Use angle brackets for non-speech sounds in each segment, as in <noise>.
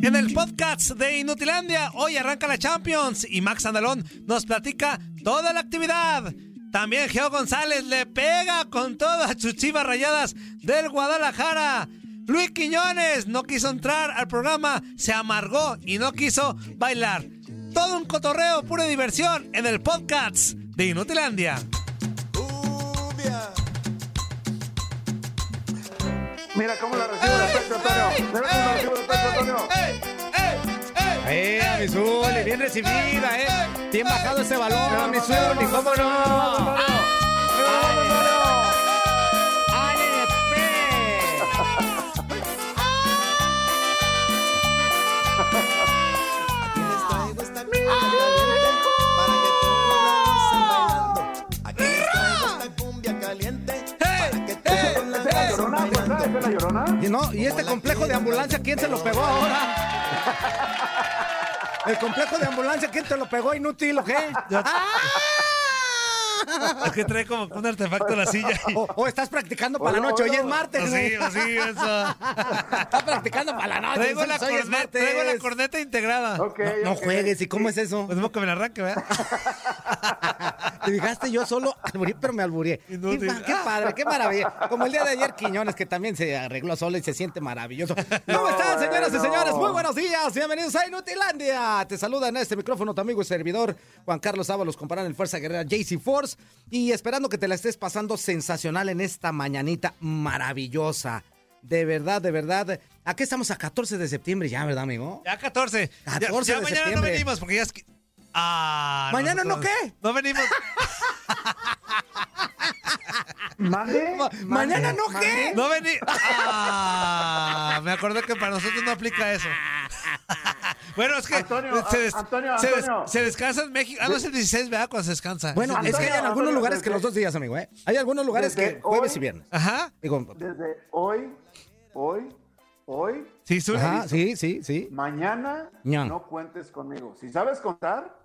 En el podcast de Inutilandia, hoy arranca la Champions y Max Andalón nos platica toda la actividad. También Geo González le pega con todas sus chivas rayadas del Guadalajara. Luis Quiñones no quiso entrar al programa, se amargó y no quiso bailar. Todo un cotorreo, pura diversión en el podcast de Inutilandia. Mira cómo la recibe de pecho, Antonio. Mira cómo la recibe de pecho, Antonio. Eh, mi Zuli, bien recibida, eh. Bien bajado ese balón, mi Zuli, cómo no. La llorona? Y, no, y este complejo de ambulancia, ¿quién se lo pegó ahora? El complejo de ambulancia, ¿quién te lo pegó inútil o qué? Es que trae como un artefacto en la silla. O, o estás practicando para la noche, hoy es martes. Sí, sí, eso. Estás practicando para la noche. Traigo la, es traigo la corneta integrada. No, juegues, ¿y cómo es eso? Pues no que me la arranque, ¿verdad? <laughs> <laughs> Te fijaste, yo solo alburí, pero me. Qué, Inútil. pa- qué padre, qué maravilla. Como el día de ayer Quiñones, que también se arregló solo y se siente maravilloso. <laughs> ¿Cómo están, señoras y señores? Muy buenos días. Bienvenidos a Inutilandia. Te saluda en este micrófono tu amigo y servidor Juan Carlos Ábalos, comparar el Fuerza Guerrera JC Force. Y esperando que te la estés pasando sensacional en esta mañanita maravillosa. De verdad, de verdad. Aquí estamos a 14 de septiembre ya, ¿verdad, amigo? Ya 14. 14 ya, de ya mañana septiembre. no venimos porque ya es... Ah, ¿Mañana no qué? No venimos. ¿Mande? ¿Mañana no qué? No venimos. Ah, me acordé que para nosotros no aplica eso. Bueno, es que Antonio, se, des- Antonio, se des- Antonio. se descansa en México. Ah, no es el 16, ¿verdad? Cuando se descansa. Bueno, Es que hay en algunos Antonio, lugares que los dos días, amigo, ¿eh? Hay algunos lugares que jueves hoy- y viernes. Ajá. Digo, Desde hoy, hoy, hoy, Sí, ajá, sí, sí, sí. mañana, Ñan. no cuentes conmigo. Si sabes contar,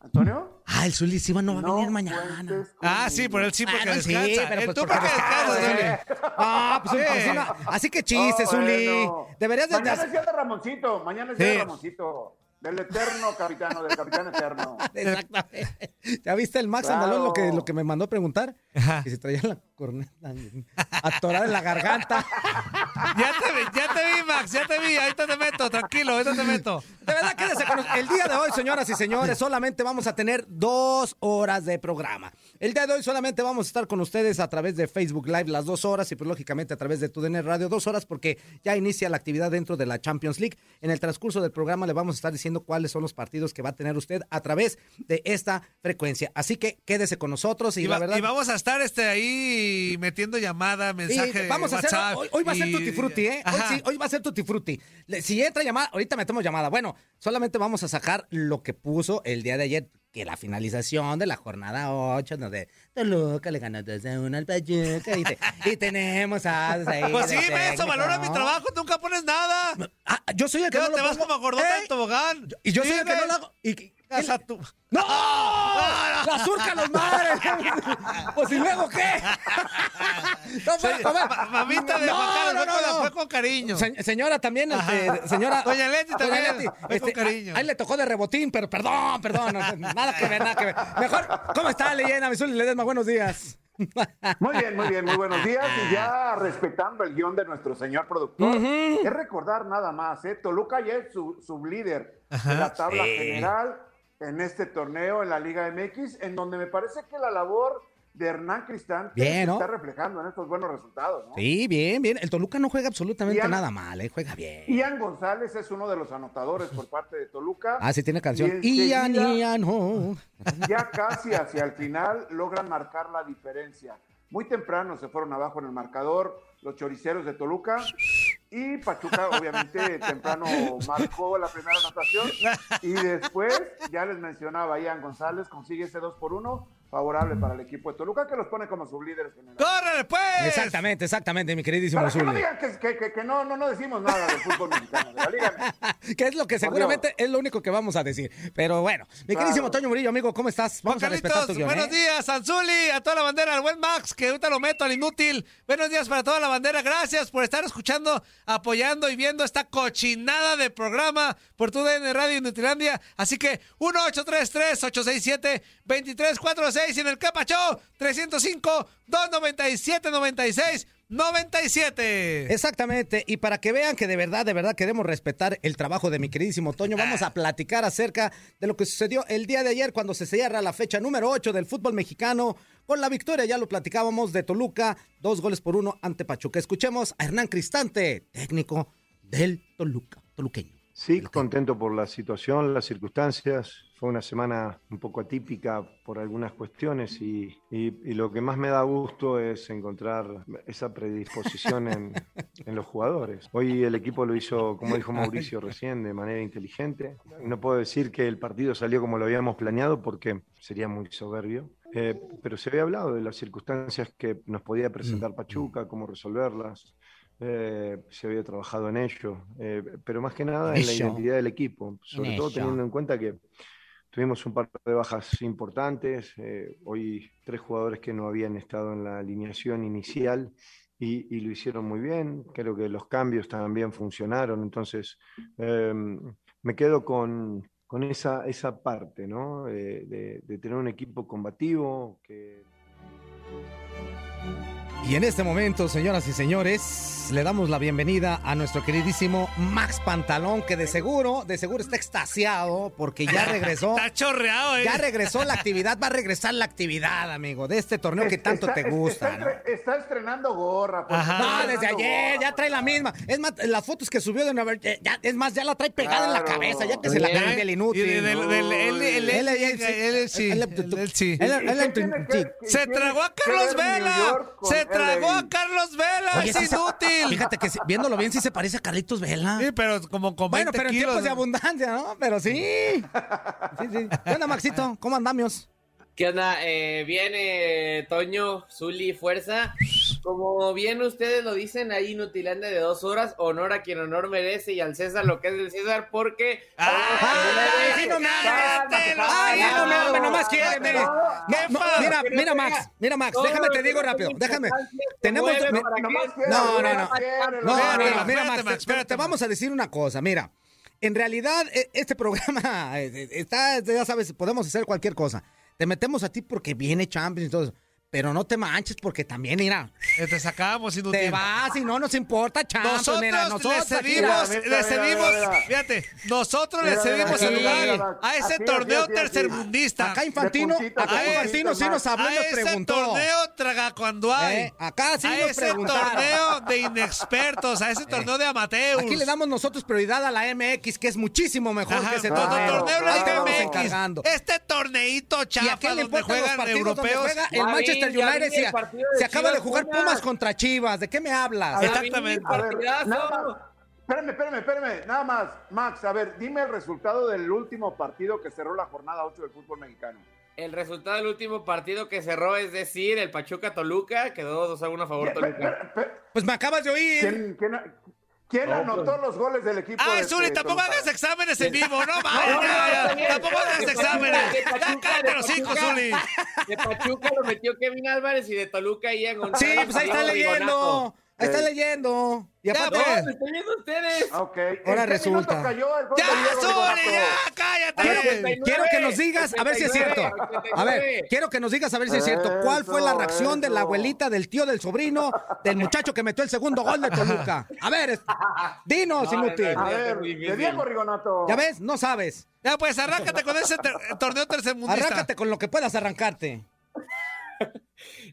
Antonio, Ah, el Zuli sí va, no va a no venir mañana. Ah, sí, por él sí, porque Ah, no, sí, descansa. pero El pues tú porque porque descansas, descansa, Zuli. Ah, pues, Sí. una- así que chiste, Oh, Zuli. bueno. Deberías de... Mañana es día de Ramoncito, mañana es día Sí. de Ramoncito. Del eterno capitano, del capitán eterno. <laughs> Exactamente. ¿Ya viste el Max Bravo. Andalón lo que, lo que me mandó a preguntar? Ajá. Que se traía la corneta atorada en la garganta. <laughs> Ya te vi, ya te vi, Max, ya te vi. Ahorita te meto, tranquilo, ahorita te meto. De verdad, quédese con nosotros. El día de hoy, señoras y señores, solamente vamos a tener dos horas de programa. El día de hoy solamente vamos a estar con ustedes a través de Facebook Live las dos horas y pues lógicamente a través de TUDN Radio dos horas porque ya inicia la actividad dentro de la Champions League. En el transcurso del programa le vamos a estar diciendo cuáles son los partidos que va a tener usted a través de esta frecuencia. Así que quédese con nosotros y, Y, la va- verdad... y vamos a estar este ahí metiendo llamada, mensaje. vamos a hacer, WhatsApp hoy, hoy va a ser y- Tutti Frutti, ¿eh? Hoy, sí, hoy va a ser Tutti Frutti. Si entra llamada, ahorita metemos llamada. Bueno, solamente vamos a sacar lo que puso el día de ayer, que la finalización de la jornada 8, donde Toluca le ganó 2 a 1 al Pachuca y, te- y tenemos a... <laughs> ahí Pues sí, eso, valora mi ¿no? trabajo, núnca pones nada. Ah, yo soy el que ¿Qué no te lo vas pongo. como gordota del tobogán? Y yo soy Sí, el que no lo hago. Y, Casa tú. ¡No! ¡La surca los mares! <laughs> Pues y luego qué? No, para comer. Ma- Mamita de No, Juan Carlos, no, fue, no, con, no. fue con cariño. Se- señora también, este, señora. Doña Leti también, Leti, fue este, con cariño. Ahí le tocó de rebotín, pero perdón, perdón. no, nada que ver, nada que ver. Mejor, ¿cómo está, leyenda? Mi Zuli Ledesma, buenos días. Muy bien, muy bien, muy buenos días. Y ya respetando el guion de nuestro señor productor, es recordar nada más, ¿eh? Toluca ya es su sublíder de la tabla general en este torneo en la Liga MX, en donde me parece que la labor de Hernán Cristante Bien, se ¿no? está reflejando en estos buenos resultados. ¿no? Sí, bien, bien. El Toluca no juega absolutamente Ian- nada mal, ¿eh? Juega bien. Ian González es uno de los anotadores por parte de Toluca. Ah, sí, tiene canción. Y Ian, Ian, oh. <laughs> ya casi hacia el final logran marcar la diferencia. Muy temprano se fueron abajo en el marcador los choriceros de Toluca y Pachuca obviamente <laughs> temprano marcó la primera anotación. Y después ya les mencionaba Ian González consigue ese 2 por 1 favorable para el equipo de Toluca que los pone como sublíderes generales. ¡Córrele, pues! Exactamente, exactamente, mi queridísimo Para que no digan que, que- que- que no, no, no decimos nada del fútbol mexicano, de la Liga MX. Que es lo que seguramente es lo único que vamos a decir. Pero bueno, mi Claro. queridísimo Toño Murillo, amigo, ¿cómo estás? Juan a respetar tu Carlitos, guion, buenos ¿eh? días, Anzuli, a toda la bandera, al buen Max, que ahorita lo meto al inútil. Buenos días para toda la bandera, gracias por estar escuchando, apoyando y viendo esta cochinada de programa por tu DN Radio Inutilandia. Así que 1-833-867-2346 y en el Capacho 305-297-96-97. Exactamente, y para que vean que de verdad, de verdad queremos respetar el trabajo de mi queridísimo Toño, vamos a platicar acerca de lo que sucedió el día de ayer cuando se cierra la fecha número 8 del fútbol mexicano con la victoria, ya lo platicábamos, de Toluca, dos goles por uno ante Pachuca. Escuchemos a Hernán Cristante, técnico del Toluca, toluqueño. Sí, contento por la situación, las circunstancias. Fue una semana un poco atípica por algunas cuestiones y, y- y lo que más me da gusto es encontrar esa predisposición en, <laughs> en los jugadores. Hoy el equipo lo hizo, como dijo Mauricio recién, de manera inteligente. No puedo decir que el partido salió como lo habíamos planeado porque sería muy soberbio. Eh, pero se había hablado de las circunstancias que nos podía presentar Pachuca, cómo resolverlas. Eh, se había trabajado en ello, eh, pero más que nada en la identidad del equipo, sobre En todo teniendo en cuenta que tuvimos un par de bajas importantes, eh, hoy tres jugadores que no habían estado en la alineación inicial y, y lo hicieron muy bien, creo que los cambios también funcionaron, entonces eh, me quedo con, con esa, esa parte, ¿no? De, de tener un equipo combativo que... Y en este momento, señoras y señores, le damos la bienvenida a nuestro queridísimo Max Pantalón, que de seguro, de seguro está extasiado porque ya regresó. Está chorreado, ¿eh? Ya regresó la actividad, va a regresar la actividad, amigo, de este torneo que tanto Está- te gusta, está, ¿no? estre- está estrenando gorra. pues, Ajá. está No, desde ayer, gorra. ya trae la misma. Es más, las fotos que subió de Nueva York, ya, es más, ya la trae pegada en la cabeza, ya que se la inútil. del- del- del- él- él- Él- él- él- él sí, él- él- él sí. él- él- ¿Y qué él- tiene que- sí. qué Se tragó a Carlos Vela. Se tragó a Carlos Vela. Oye, es sí se- inútil. Fíjate que sí, viéndolo bien sí se parece a Carlitos Vela. Sí, pero como con 20 Bueno, pero en kilos. tiempos de abundancia, ¿no? Pero sí. Sí, sí. ¿Qué onda, Maxito? ¿Cómo andamos? ¿Qué onda? Eh, bien, eh, Toño, Zuli, Fuerza. Como bien ustedes lo dicen, ahí Nutilanda de dos horas, honor a quien honor merece y al César lo que es del César, porque... ¡Ay, sí, no mames! ¡Ay, no mames! Nomás quiéreme. No, no, mira, mira, Max. Mira, Max, déjame te digo rápido. Déjame. Tenemos. quiere, No, no, no. quiere, No, no, no, mira, Max, Max, te- te, espérate, vamos a decir una cosa, mira. En realidad, e- este programa <laughs> eh, está, ya sabes, podemos hacer cualquier cosa. Te metemos a ti porque viene Champions y todo eso. Pero no te manches porque también, mira, Eh, Te sacamos inútil. te vas y no nos importa Champions. Nosotros, mira, le nosotros aquí, cedimos, mira, le mira, cedimos, mira, mira. fíjate, nosotros le Mira, mira, cedimos el mira, lugar mira, a ese así, torneo así, tercermundista. Acá Infantino, De puntita, acá Infantino sí nos habló a y nos ese preguntó. torneo traga cuando hay. Eh, acá sí a nos ese torneo de inexpertos, a ese torneo de amateurs. Aquí le damos nosotros prioridad a la MX, que es muchísimo mejor Ajá, que ese torneo. torneo Ahí te la MX. Este torneito ¿Y a chafa le donde juegan europeos. el vi, Manchester United? el Se, se acaba de jugar Pumas. Pumas contra Chivas. ¿De qué me hablas? A ver, Exactamente. A ver, nada más. Espérame, espérame, espérame. Nada más. Max, a ver, dime el resultado del último partido que cerró la jornada 8 del fútbol mexicano. El resultado del último partido que cerró, es decir, el Pachuca-Toluca, quedó 2 a 1 a favor Toluca. Pues me acabas de oír. ¿Quién, quién- quién anotó los goles del equipo? Ay, de- Zuli, tampoco hagas exámenes en vivo, no mames, <laughs> No, tampoco hagas De exámenes. Ya cállate los Pachuca. Zuli. De Pachuca lo metió Kevin Álvarez y de Toluca Ian González. Sí, pues ahí está leyendo. Ahí está leyendo. Y Ya, aparte, pues. No, estoy viendo ustedes. Ok. Ahora ¿En qué resulta. cayó ¡Ya, ya! ¡Cállate! Quiero- quiero que nos digas, a ver si es cierto. 89, A ver, quiero que nos digas a ver si es cierto. ¿Cuál fue la Eso, reacción de la abuelita, del tío, del sobrino, del muchacho que metió el segundo gol de Toluca? A ver, dinos, No, inútil. A ver, de. Diego Rigonato. ¿Ya ves? No sabes. Ya, pues arráncate con ese ter- torneo tercermundista. Arráncate con lo que puedas arrancarte.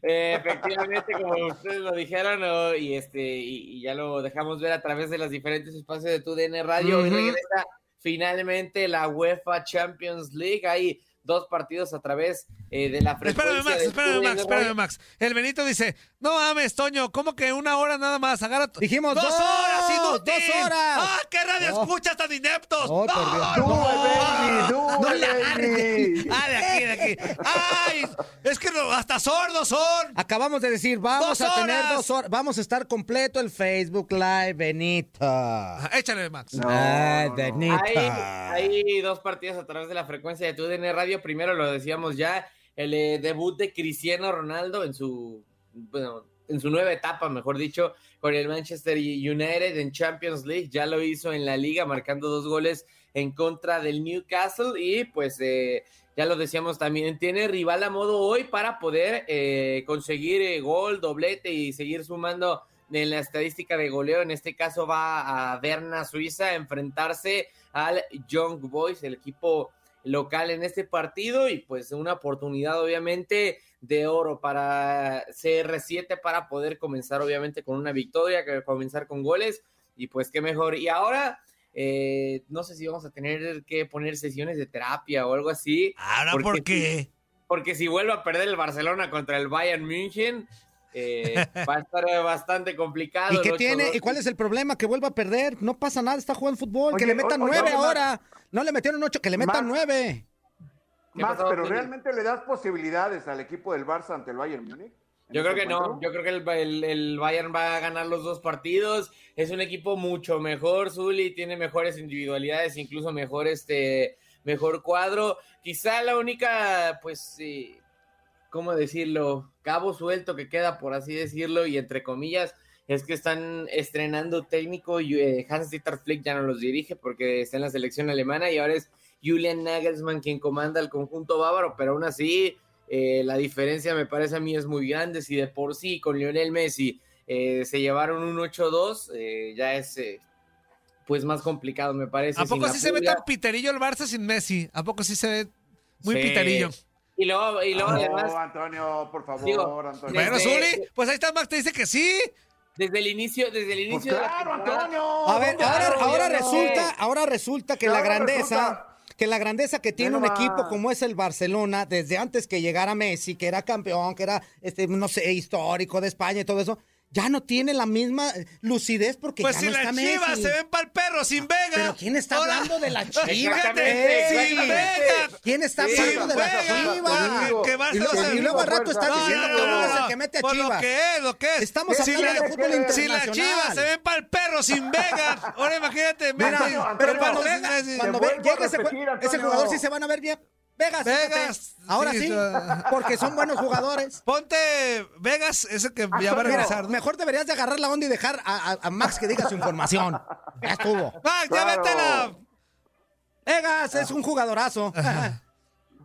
Eh, efectivamente, como ustedes lo dijeron, ¿no? y este y, y ya lo dejamos ver a través de los diferentes espacios de tu DN Radio, Ujú. regresa finalmente la UEFA Champions League. Hay dos partidos a través eh, de la frecuencia. Espérame, Max, de espérame, Max, espérame. Max. El Benito dice, no mames, Toño, ¿cómo que una hora nada más? Agarra Dijimos ¡Dos dos, horas, inútil! dos horas. ¡Ah, qué radio No. escuchas tan ineptos! Oh, por. ¡No! Baby, ¡No! le it, agarres. baby. ¡Ah, de aquí, de aquí! ¡Ay! Es que no- hasta sordos son. Acabamos de decir, vamos ¡Dos a tener horas! dos horas. Vamos a estar completo el Facebook Live, Benito. Ah, Échale, Max. No, Ay, no, no. Benito. Hay, hay dos partidos a través de la frecuencia de TUDN Radio. Primero lo decíamos ya, el eh, debut de Cristiano Ronaldo en su, bueno, en su nueva etapa, mejor dicho, con el Manchester United en Champions League. Ya lo hizo en la liga, marcando dos goles en contra del Newcastle y pues eh, ya lo decíamos también, tiene rival a modo hoy para poder eh, conseguir eh, gol, doblete y seguir sumando en la estadística de goleo. En este caso va a Berna, Suiza, a enfrentarse al Young Boys, el equipo local en este partido y pues una oportunidad obviamente de oro para CR7 para poder comenzar obviamente con una victoria, que comenzar con goles y pues qué mejor. Y ahora eh, no sé si vamos a tener que poner sesiones de terapia o algo así. ¿Ahora porque por qué? si- porque si vuelve a perder el Barcelona contra el Bayern München, eh, va a estar bastante complicado. ¿Y qué 8-2. tiene? ¿Y cuál es el problema? Que vuelva a perder. No pasa nada, está jugando fútbol. que le metan oye, nueve oye, ahora. No le metieron ocho, que le metan nueve. ¿Qué Max, pasó, pero? ¿realmente le das posibilidades al equipo del Barça ante el Bayern Múnich? en Yo creo este que no, yo creo que el, el- el Bayern va a ganar los dos partidos. Es un equipo mucho mejor, Zuli, tiene mejores individualidades, incluso mejor este mejor cuadro. Quizá la única, pues, eh, ¿cómo decirlo? Cabo suelto que queda, por así decirlo, y entre comillas, es que están estrenando técnico. y, eh, Hans-Dieter Flick ya no los dirige porque está en la selección alemana y ahora es Julian Nagelsmann quien comanda el conjunto bávaro, pero aún así eh, la diferencia me parece a mí es muy grande. Si de por sí con Lionel Messi eh, se llevaron un 8-2, eh, ya es eh, pues más complicado, me parece. ¿A poco sí se ve tan piterillo el Barça sin Messi? ¿A poco sí se ve muy Sí. piterillo? Y luego, y luego No, además, Antonio, por favor, Digo, Antonio. Bueno, Desde- Zuli, pues ahí está Max, te dice que sí. desde el inicio, desde el Pues inicio de la claro, Antonio. A ver, Claro, ahora, ahora ya no. resulta, ahora resulta que la grandeza, resulta. que la grandeza que tiene un equipo como es el Barcelona, desde antes que llegara Messi, que era campeón, que era, este, no sé, histórico de España y todo eso, ya no tiene la misma lucidez porque Pues ya si no está las chivas Messi. se ven pa'l perro sin Vega. Pero ¿quién está hablando de la chivas? <laughs> Exactamente, Sin. Vega. ¿Quién está Sí, hablando de la Vega, chivas? Que Barça Y luego, se- y luego al rato estás No, diciendo no, que no, no, es el que mete a Por lo Chivas. que es, lo que es. Estamos Si hablando la- de fútbol Si internacional. las chivas se ven pa'l perro sin <laughs> Vega. Ahora imagínate, Mira, Messi. Antonio, pero Antonio, cuando Messi. cuando a llegue ese, ese jugador sí se van a ver bien. Vegas, fíjate. Vegas, Ahora sí, porque son buenos jugadores. Ponte Vegas, ese que ya va a Mira, regresar. ¿no? mejor deberías de agarrar la onda y dejar a, a- a Max que diga su información. Ya estuvo. Max, ya Claro. vete a la... Vegas es un jugadorazo.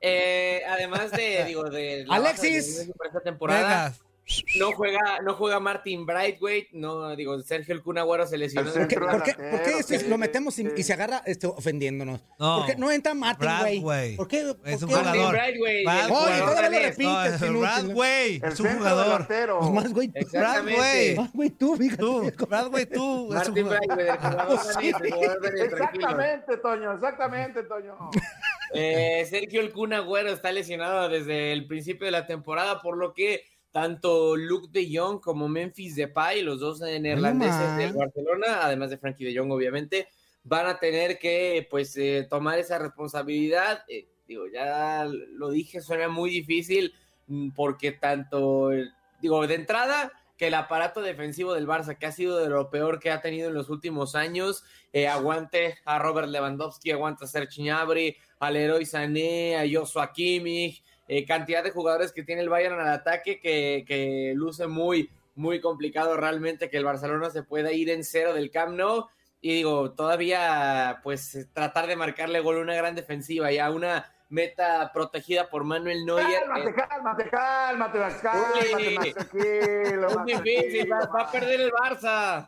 Eh, además de, digo, de la Alexis. de esta temporada, Vegas. No juega, no juega Martin Brightweight, no, digo, Sergio el Kun Agüero se lesionó. ¿Por qué, por qué- por qué este sí, lo metemos y, sí. y se agarra este, ofendiéndonos? No. ¿Por qué no entra Martin, güey? Bradway. ¿Por qué? por Es un jugador. El Oye, jugador todavía lo. No, Repites, es inútil. Bradway. Es un jugador. Pues más, güey. tú. Bradway. Más, güey, tú, fíjate. Tú, Bradway, tú. Es un Martin jugador. Brightweight, <laughs> el jugador tranquilo. Exactamente, Toño, exactamente, Toño. Eh, Sergio el Kun Agüero está lesionado desde el principio de la temporada, por lo que tanto Luke de Jong como Memphis Depay, los dos neerlandeses del Barcelona, además de Frankie de Jong, obviamente, van a tener que pues eh, tomar esa responsabilidad. Eh, digo, ya lo dije, suena muy difícil mm, porque tanto, digo, de entrada que el aparato defensivo del Barça, que ha sido de lo peor que ha tenido en los últimos años, eh, aguante a Robert Lewandowski, aguanta a Serge Gnabry, al Leroy Sané, a Joshua Kimmich, eh, cantidad de jugadores que tiene el Bayern al ataque que, que luce muy, muy complicado realmente que el Barcelona se pueda ir en cero del Camp Nou. Y digo, todavía pues tratar de marcarle gol a una gran defensiva y a una meta protegida por Manuel Neuer. Cálmate, cálmate, cálmate, cálmate, Uy, Max, tranquilo, <laughs> Es difícil, va, va a perder el Barça.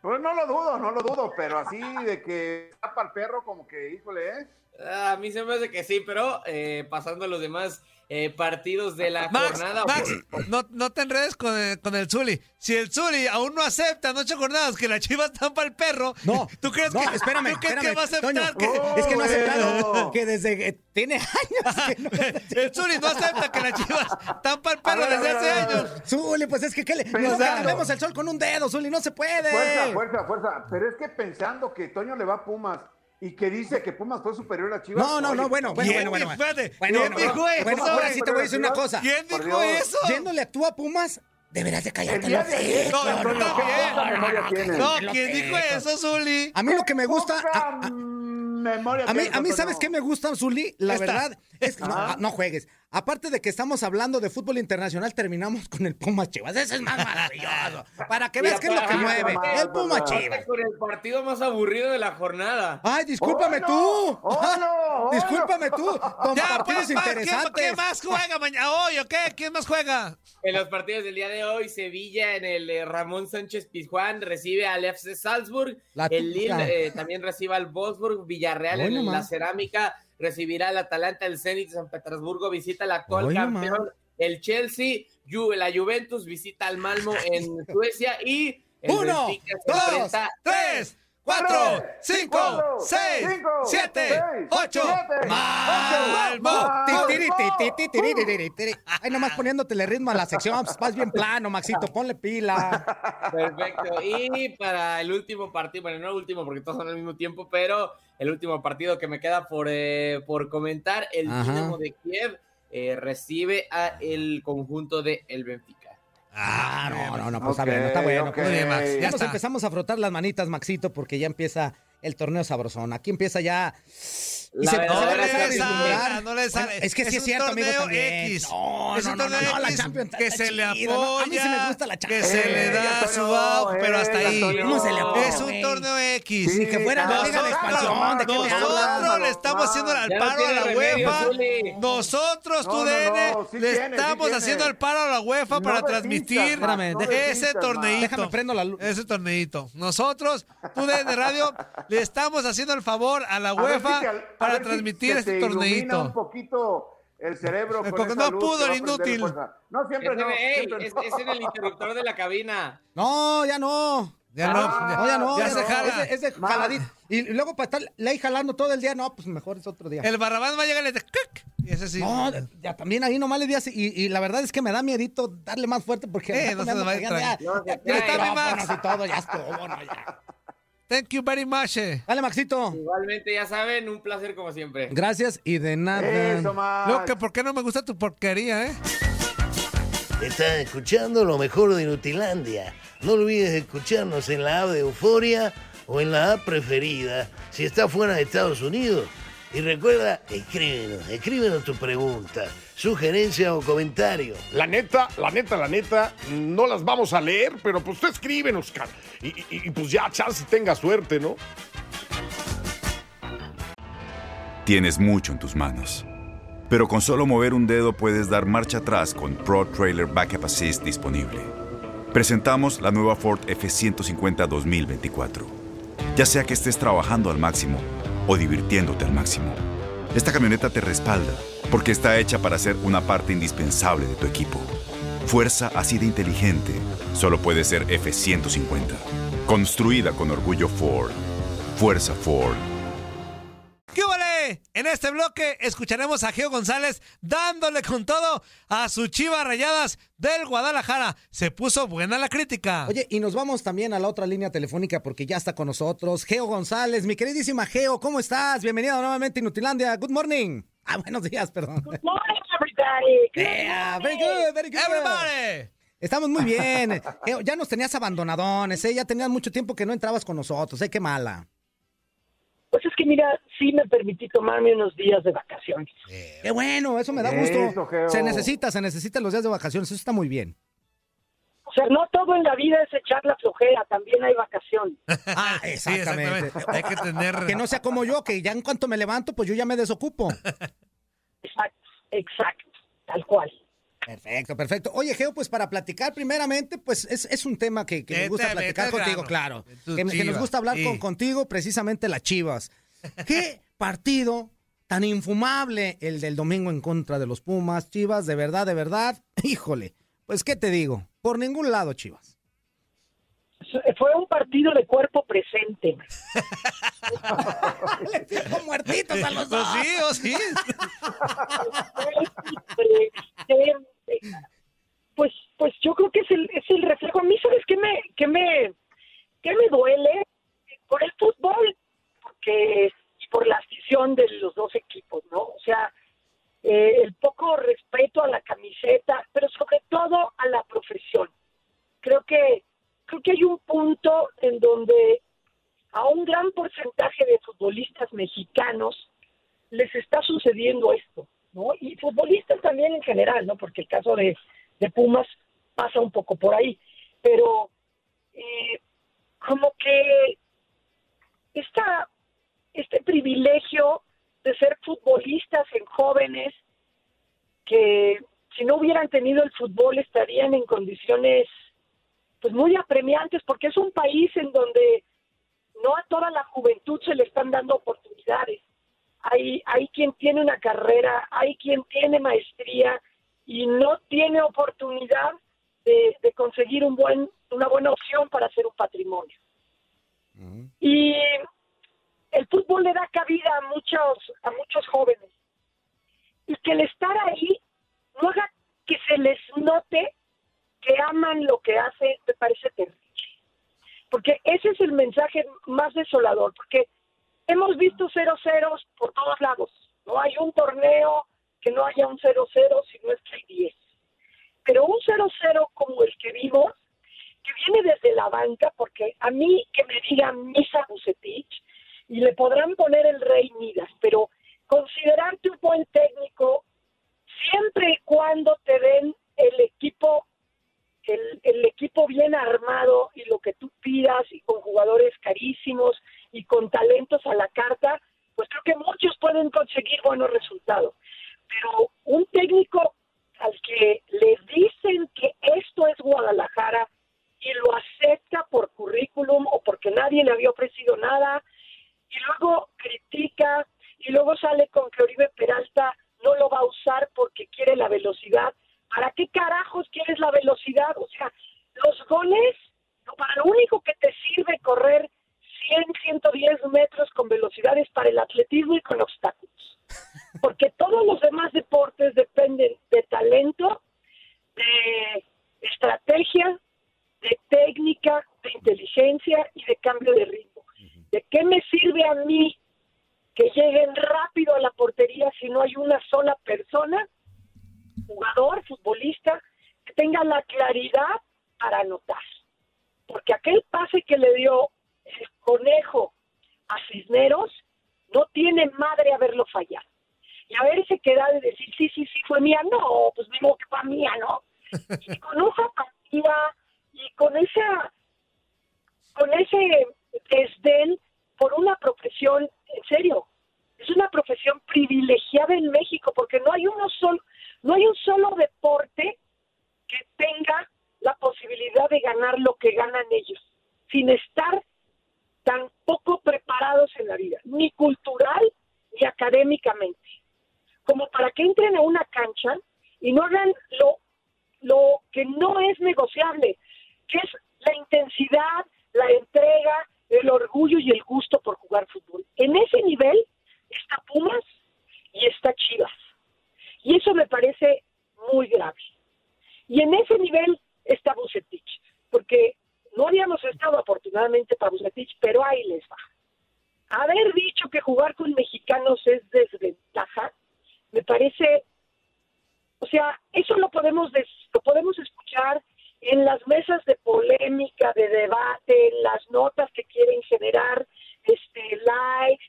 Pues no lo dudo, no lo dudo, pero así de que tapa al perro, como que, híjole, ¿eh? Ah, A mí se me hace que sí, pero eh, pasando a los demás eh, partidos de la Max, jornada. Max, no, no te enredes con el, con el Zuli. Si el Zuli aún no acepta en ocho jornadas que la chiva estampa el perro, No, <laughs> ¿tú crees no, que, espérame, ¿tú crees espérame, que va a aceptar Toño. que... Es que no ha aceptado <laughs> que desde que tiene años que no... <laughs> El Zuli no acepta que la chivas tampa el perro ver, desde hace años. Zuli, pues es que ¿qué le... Pero no vemos el sol con un dedo, Zuli, no se puede. Fuerza, fuerza, fuerza. Pero es que pensando que Toño le va a Pumas y que dice que Pumas fue superior a Chivas. No, no, no, bueno, bueno, ¿Quién bueno, bueno. Espérate, Bueno, ¿quién bueno, dijo bueno, eso? bueno, ahora sí te voy a decir una cosa. ¿Quién dijo eso? Yéndole tú a Pumas, deberás de callarte los de No, no, Antonio, está ¿qué bien. poca memoria tienes? No, Lo ¿quién dijo eso, Zuli? A mí lo que me gusta... A- a- memoria A mí, a mí. ¿sabes qué me gusta, Zuli? La Esta. verdad es que no, Ah. no juegues. Aparte de que estamos hablando de fútbol internacional, terminamos con el Pumas Chivas. Ese es más maravilloso. Para que veas qué es lo que mueve. El Pumas aparte- Chivas. Con el partido más aburrido de la jornada. Ay, discúlpame ¡Oh, no! tú. ¡Oh, no! ¡Oh, discúlpame tú. Con Ya, partidos pues, ¿quién- interesantes. ¿Quién más juega mañana? ¿Hoy o qué? ¿Quién más juega? En los partidos del día de hoy, Sevilla en el eh, Ramón Sánchez Pizjuán recibe al FC Salzburg. La el. Lille eh, también recibe al Wolfsburg. Villarreal en la Cerámica recibirá al Atalanta. El Zenit de San Petersburgo visita al actual campeón. El Chelsea, Ju- la Juventus visita al Malmo en <laughs> Suecia y el Uno, Benfica se dos, enfrenta- Tres, cuatro, Cuatro, cinco, cuatro, seis, cinco, siete, seis, ocho. siete, Malmo. ocho. Ti, tiri, ti, ti, ti, tiri, tiri, tiri. Ay, nomás poniéndotele ritmo a la sección. pues, Vas bien plano, Maxito. Ponle pila. Perfecto. Y para el último partido, bueno, no el último porque todos son al mismo tiempo, pero el último partido que me queda por, eh, por comentar, el. Dinamo de Kiev eh, recibe a el conjunto de el Benfica. Ah, no, no, no, pues está bueno, está bueno. ok. pues, bien, Max, ya nos está. empezamos a frotar las manitas, Maxito, porque ya empieza el torneo sabrosón. Aquí empieza ya. Y se, verdad sí. no le sale. Bueno, es que sí Es cierto, amigo, torneo también. X. No, Es no, un no, no, torneo no, la X Champions que se le ¿no? apoya. A mí sí me gusta la Que se le da Antonio, su auge, pero hasta ahí. Antonio. ¿Cómo se le apoya, Es un torneo X. Ni que fuera la Liga de Expansión. ¿De qué me hablas? Nosotros le estamos haciendo no paro a la UEFA. Nosotros, No, tu no, DN, no, sí le sí estamos haciendo al paro a la UEFA No para transmitir no ese torneito. Déjame prendo la luz. Ese torneito. Nosotros, tu DN Radio, le estamos haciendo el favor a la A UEFA si te al- a para si transmitir este torneito. un poquito el cerebro con Porque esa no luz pudo el inútil. No, siempre Es, no. siempre es- no. es en el interruptor de la cabina. No, ya no. Ya no, Ah, No, ya no. ya ya se no. jala. Es de, es de Más. jaladito. Y luego para estar ahí jalando todo el día, no, pues mejor es otro día. El Barrabás va a llegar y le Y ese sí. No, ya también ahí nomás le di así. Y, y la verdad es que me da miedito darle más fuerte porque. Eh, no se va a ya. No, Ya ya tiene está, mi micrófonos Max. y todo, ya estuvo, no, ya. Thank you very much. eh. Dale, Maxito. Igualmente, ya saben, un placer como siempre. Gracias y de nada. Eso, Max. Lo que, ¿por qué no me gusta tu porquería, eh? Estás escuchando lo mejor de Nutilandia. No olvides escucharnos en la app de Euforia o en la app preferida si estás fuera de Estados Unidos. Y recuerda, escríbenos, escríbenos tu pregunta, sugerencia o comentario. La neta, la neta, la neta, no las vamos a leer, pero pues tú escríbenos, cara. Y, y- y, pues ya, chance tenga suerte, ¿no? Tienes mucho en tus manos. Pero con solo mover un dedo puedes dar marcha atrás con Pro Trailer Backup Assist disponible. Presentamos la nueva Ford F150 2024. Ya sea que estés trabajando al máximo o divirtiéndote al máximo, esta camioneta te respalda porque está hecha para ser una parte indispensable de tu equipo. Fuerza así de inteligente solo puede ser F150. Construida con orgullo Ford. Fuerza Ford. ¿Qué vale? En este bloque escucharemos a Geo González dándole con todo a su chiva rayadas del Guadalajara. Se puso buena la crítica. Oye, y nos vamos también a la otra línea telefónica porque ya está con nosotros Geo González. Mi queridísima Geo, ¿cómo estás? Bienvenida nuevamente a Inutilandia. Good morning. Ah, buenos días, perdón. Good morning, everybody. Good Yeah, very good, very good. Everybody. Estamos muy bien. Geo, <laughs> ya nos tenías abandonadones, ¿eh? Ya tenías mucho tiempo que no entrabas con nosotros, ¿eh? Qué mala. Pues es que mira, sí me permití tomarme unos días de vacaciones. Qué bueno, eso me da gusto. Se necesita, se necesitan los días de vacaciones, eso está muy bien. Sea, no todo en la vida es echar la flojera, también hay vacación. <laughs> Ah, Sí, exactamente. Hay que tener... Que no sea como yo, que ya en cuanto me levanto, pues yo ya me desocupo. Exacto, exacto, tal cual. Perfecto, perfecto. Oye, Geo, pues para platicar primeramente, pues es, es un tema que, que me gusta platicar contigo, grano. claro. Que, que nos gusta hablar sí. con, contigo, precisamente las Chivas. <laughs> ¿Qué partido tan infumable el del domingo en contra de los Pumas, Chivas? De verdad, de verdad. <laughs> Híjole, pues ¿qué te digo? Por ningún lado, Chivas. Fue un partido de cuerpo presente. <laughs> Como muertitos a los Pues sí, o sí. Pues, pues yo creo que es el, es el reflejo. A mí, ¿sabes qué me, qué me, qué me duele? Por el fútbol, porque, y por la afición de los dos equipos, ¿no? O sea, eh, el poco respeto a la camiseta, pero sobre todo a la profesión. Creo que, creo que hay un punto en donde a un gran porcentaje de futbolistas mexicanos les está sucediendo esto, ¿no? Y futbolistas también en general, ¿no? Porque el caso de, de Pumas pasa un poco por ahí. Pero eh, como que esta, este privilegio de ser futbolistas en jóvenes que si no hubieran tenido el fútbol estarían en condiciones pues muy apremiantes porque es un país en donde no a toda la juventud se le están dando oportunidades. Hay, hay quien tiene una carrera, hay quien tiene maestría y no tiene oportunidad de, de conseguir un buen, una buena opción para hacer un patrimonio. Y el fútbol le da cabida a muchos, a muchos jóvenes. Y que el estar ahí no haga que se les note que aman lo que hacen, me parece terrible. Porque ese es el mensaje más desolador, porque hemos visto cero ceros por todos lados. No hay un torneo que no haya un cero cero, si no es que hay 10. Pero un cero cero como el que vimos, que viene desde la banca, porque a mí que me digan Misa Bucetich, y le podrán poner el rey Midas, pero considerarte un buen técnico siempre y cuando te den el equipo el, el equipo bien armado y lo que tú pidas y con jugadores carísimos y con talentos a la carta, pues creo que muchos pueden conseguir buenos resultados. Pero un técnico al que le dicen que esto es Guadalajara y lo acepta por currículum o porque nadie le había ofrecido nada y luego critica y luego sale con que Oribe Peralta no lo va a usar porque quiere la velocidad. ¿Para qué carajos quieres la velocidad? O sea, los goles, para lo único que te sirve correr 100, 110 metros con velocidades para el atletismo y con obstáculos. Porque todos los demás deportes dependen de talento, de estrategia, de técnica, de inteligencia y de cambio de ritmo. ¿De qué me sirve a mí que lleguen rápido a la portería si no hay una sola persona, jugador, futbolista, que tenga la claridad para anotar? Porque aquel pase que le dio el conejo a Cisneros no tiene madre haberlo fallado. Y haberse quedado y decir, sí, sí, sí, fue mía. No, pues mismo que fue mía, ¿no? Y <laughs> con esa partida y con esa con ese desdén por una profesión, en serio, es una profesión privilegiada en México porque no hay uno solo, no hay un solo deporte que tenga la posibilidad de ganar lo que ganan ellos, sin estar tan poco preparados en la vida, ni cultural ni académicamente, como para que entren a una cancha y no hagan lo, lo que no es negociable, que es la intensidad, la entrega, el orgullo y el gusto por jugar fútbol. En ese nivel está Pumas y está Chivas. Y eso me parece muy grave. Y en ese nivel está Bucetich, porque no habíamos estado afortunadamente para Bucetich, pero ahí les va. Haber dicho que jugar con mexicanos es desventaja, me parece, o sea, eso lo podemos, des- lo podemos escuchar en las mesas de polémica, de debate, en las notas que quieren generar, este, likes,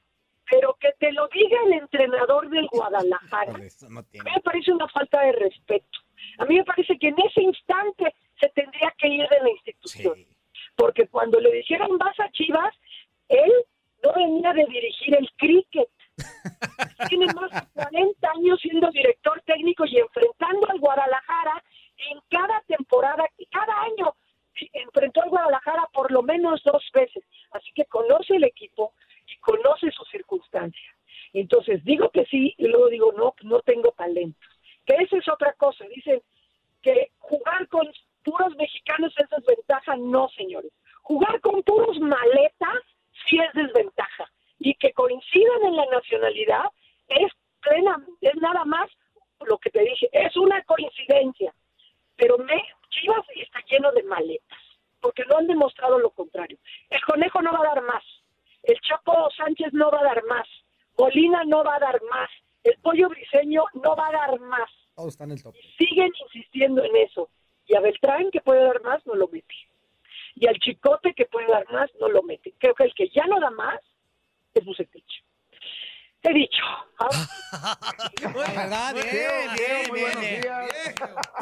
pero que te lo diga el entrenador del Guadalajara, a mí me parece una falta de respeto. A mí me parece que en ese instante se tendría que ir de la institución. Porque cuando le dijeron vas a Chivas, él no venía de dirigir el cricket. <laughs> Tiene más de 40 años siendo director técnico y enfrentando al Guadalajara en cada temporada, cada año enfrentó al Guadalajara por lo menos dos veces. Así que conoce el equipo y conoce sus circunstancias. Entonces digo que sí y luego digo no, no tengo talento. Que esa es otra cosa. Dicen que jugar con puros mexicanos es desventaja. No, señores. Jugar con puros maletas sí es desventaja. Y que coincidan en la nacionalidad es plena, es nada más lo que te dije, es una coincidencia. Pero me, Chivas está lleno de maletas, porque no han demostrado lo contrario. El conejo no va a dar más, el Chapo Sánchez no va a dar más, Molina no va a dar más, el pollo briseño no va a dar en el top. Siguen insistiendo en eso. Y a Beltrán, que puede dar más, no lo mete. Y al Chicote, que puede dar más, no lo mete. Creo que el que ya no da más es Bucetich. He dicho. ¿Verdad? Bien, bien, muy bien, buenos bien. días.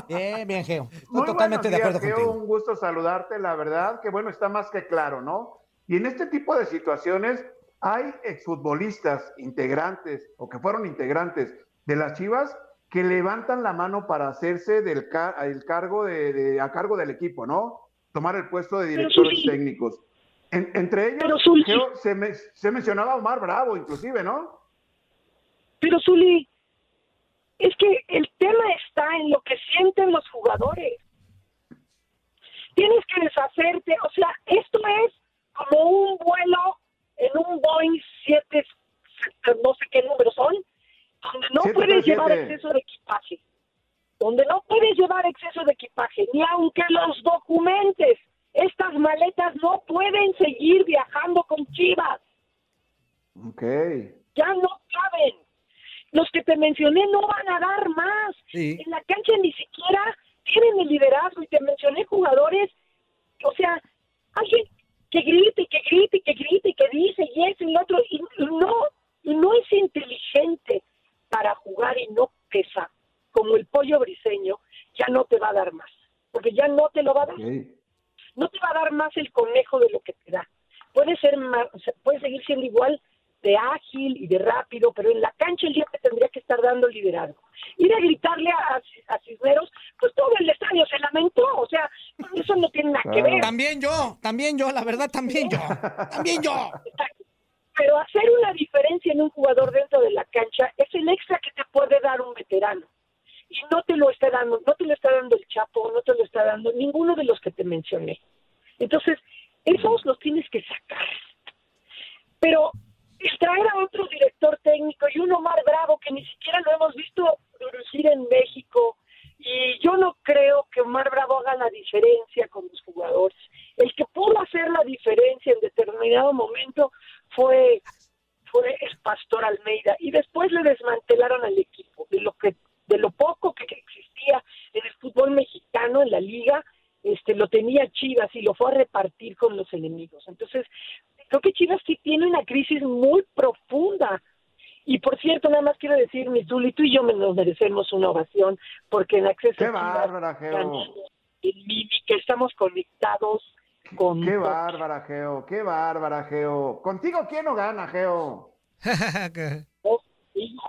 Bien, bien, Geo. Estoy Muy totalmente de acuerdo Geo, contigo. Un gusto saludarte, la verdad, que bueno, está más que claro, ¿no? Y en este tipo de situaciones hay exfutbolistas integrantes o que fueron integrantes de las Chivas que levantan la mano para hacerse del ca- el cargo de, de- a cargo del equipo, ¿no? Tomar el puesto de directores técnicos. En- entre ellos, Zuli. Se, me- se mencionaba Omar Bravo, inclusive, ¿no? Pero Zuli, es que el tema está en lo que sienten los jugadores. Tienes que deshacerte, o sea, esto es como un vuelo en un Boeing 7, no sé qué números son, donde no puedes 737. llevar exceso de equipaje. Donde no puedes llevar exceso de equipaje, ni aunque los documentes, estas maletas no pueden seguir viajando con Chivas Ok. ya no caben. Los que te mencioné no van a dar más. Sí. En la cancha ni siquiera tienen el liderazgo y te mencioné jugadores, o sea, alguien que grite, y que grite, y que grite, y que dice y eso y lo otro, y no, y no es inteligente para jugar y no pesa, como el pollo briseño, ya no te va a dar más, porque ya no no te va a dar más el conejo de lo que te da. Puede ser más, o sea, puede seguir siendo igual de ágil y de rápido, pero en la cancha el día que tendría que estar dando liderazgo. Ir a gritarle a, a Cisneros, pues todo el estadio se lamentó, o sea, eso no tiene nada que ver. También yo, también yo, la verdad, también yo. <laughs> También yo. Pero hacer una diferencia en un jugador dentro de la cancha es el extra que te puede dar un veterano. Y no te lo está dando, no te lo está dando el Chapo, no te lo está dando ninguno de los que te mencioné. Entonces, esos los tienes que sacar. Pero el traer a otro director técnico y un Omar Bravo que ni siquiera lo hemos visto dirigir en México, y yo no creo que Omar Bravo haga la diferencia con los jugadores. El que pudo hacer la diferencia en determinado momento fue fue el Pastor Almeida y después le desmantelaron al equipo de lo que de lo poco que existía en el fútbol mexicano en la liga este lo tenía Chivas y lo fue a repartir con los enemigos entonces creo que Chivas sí tiene una crisis muy profunda y por cierto nada más quiero decir mi Zuli, tú y yo nos merecemos una ovación porque en acceso Qué a Chivas bárbara, Geo. Mimi, que estamos conectados con Qué bárbara, Geo. Qué bárbara, Geo. ¿Contigo quién no gana, Geo? contigo.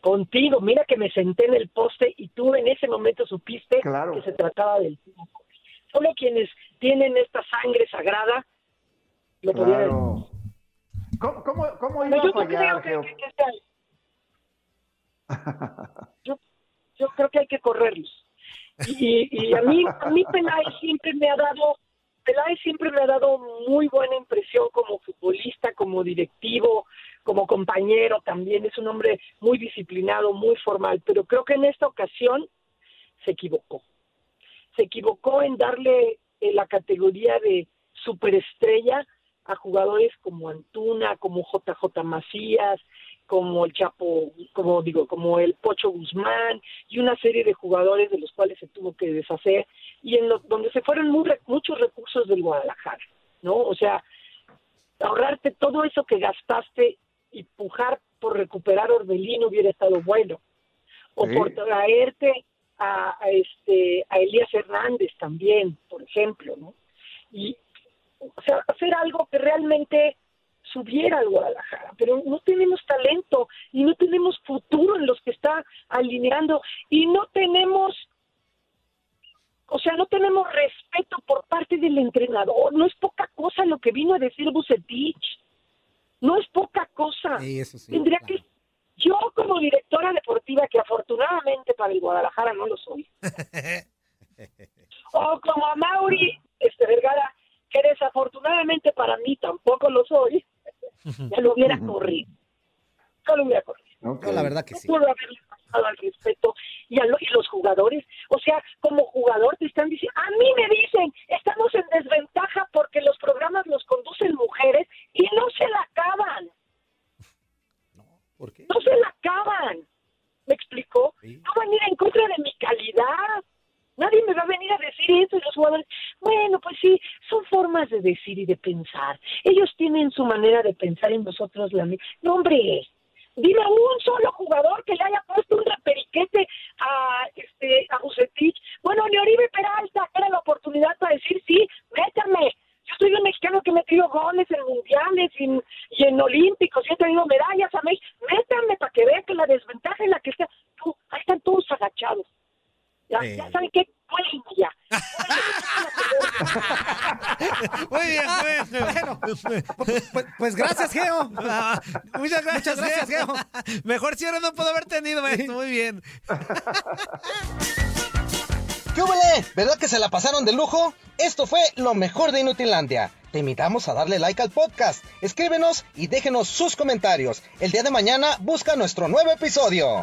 Contigo, mira que me senté en el poste y tú en ese momento supiste Claro. que se trataba del tiempo. Solo quienes tienen esta sangre sagrada lo podían Claro. ¿Cómo, cómo, cómo Bueno, iba yo a creo fallar, que, Geo? que- que sea- yo, yo creo que hay que correrlos. Y, y a mí, a mí Peláez siempre me ha dado, Peláez siempre me ha dado muy buena impresión como futbolista, como directivo, como compañero también. Es un hombre muy disciplinado, muy formal, pero creo que en esta ocasión se equivocó. Se equivocó en darle eh, la categoría de superestrella a jugadores como Antuna, como JJ Macías, como el Chapo, como digo, como el Pocho Guzmán y una serie de jugadores de los cuales se tuvo que deshacer y en los donde se fueron muy muchos recursos del Guadalajara, ¿no? O sea, ahorrarte todo eso que gastaste y pujar por recuperar Orbelín hubiera estado bueno o Sí. por traerte a, a este a Elías Hernández también, por ejemplo, ¿no? Y o sea, hacer algo que realmente subiera al Guadalajara, pero no tenemos talento y no tenemos futuro en los que está alineando y no tenemos o sea, no tenemos respeto por parte del entrenador, no es poca cosa lo que vino a decir Bucetich. No es poca cosa. Sí, eso sí. Tendría que yo como directora deportiva que afortunadamente para el Guadalajara no lo soy. <laughs> o como a Mauri este Vergara que desafortunadamente para mí tampoco lo soy. Ya lo hubiera corrido. Ya lo hubiera corrido. No, la verdad que No sí. pudo haberle pasado al respeto y, a lo- y los jugadores, o sea, como jugador te están diciendo, a mí me dicen, estamos en desventaja porque los programas los conducen mujeres y no se la acaban, ¿Por qué? no se la acaban. ¿Me explicó? No van a ir en contra de mi calidad. Nadie me va a venir a decir eso y los jugadores, bueno, pues sí, son formas de decir y de pensar. Ellos tienen su manera de pensar y nosotros la No, hombre, dime un solo jugador que le haya puesto un reperiquete a este a Bucetich. Bueno, ni Peralta, era la oportunidad para decir, sí, métame. Yo soy un mexicano que me metido goles en mundiales y en, olímpicos y he tenido medallas a México. Métame para que vea que la desventaja en la que está. Tú, ahí están todos agachados. Ya, Eh. ya saben qué, ya. <laughs> Muy bien, muy bien. Bueno, pues, pues gracias, Geo. Ah, muchas gracias, Muchas gracias, Geo. Mejor cierre no puedo haber tenido, maestro. Muy bien. <laughs> ¿Qué huele? ¿Verdad que se la pasaron de lujo? Esto fue lo mejor de Inutilandia. Te invitamos a darle like al podcast, escríbenos y déjenos sus comentarios. El día de mañana busca nuestro nuevo episodio.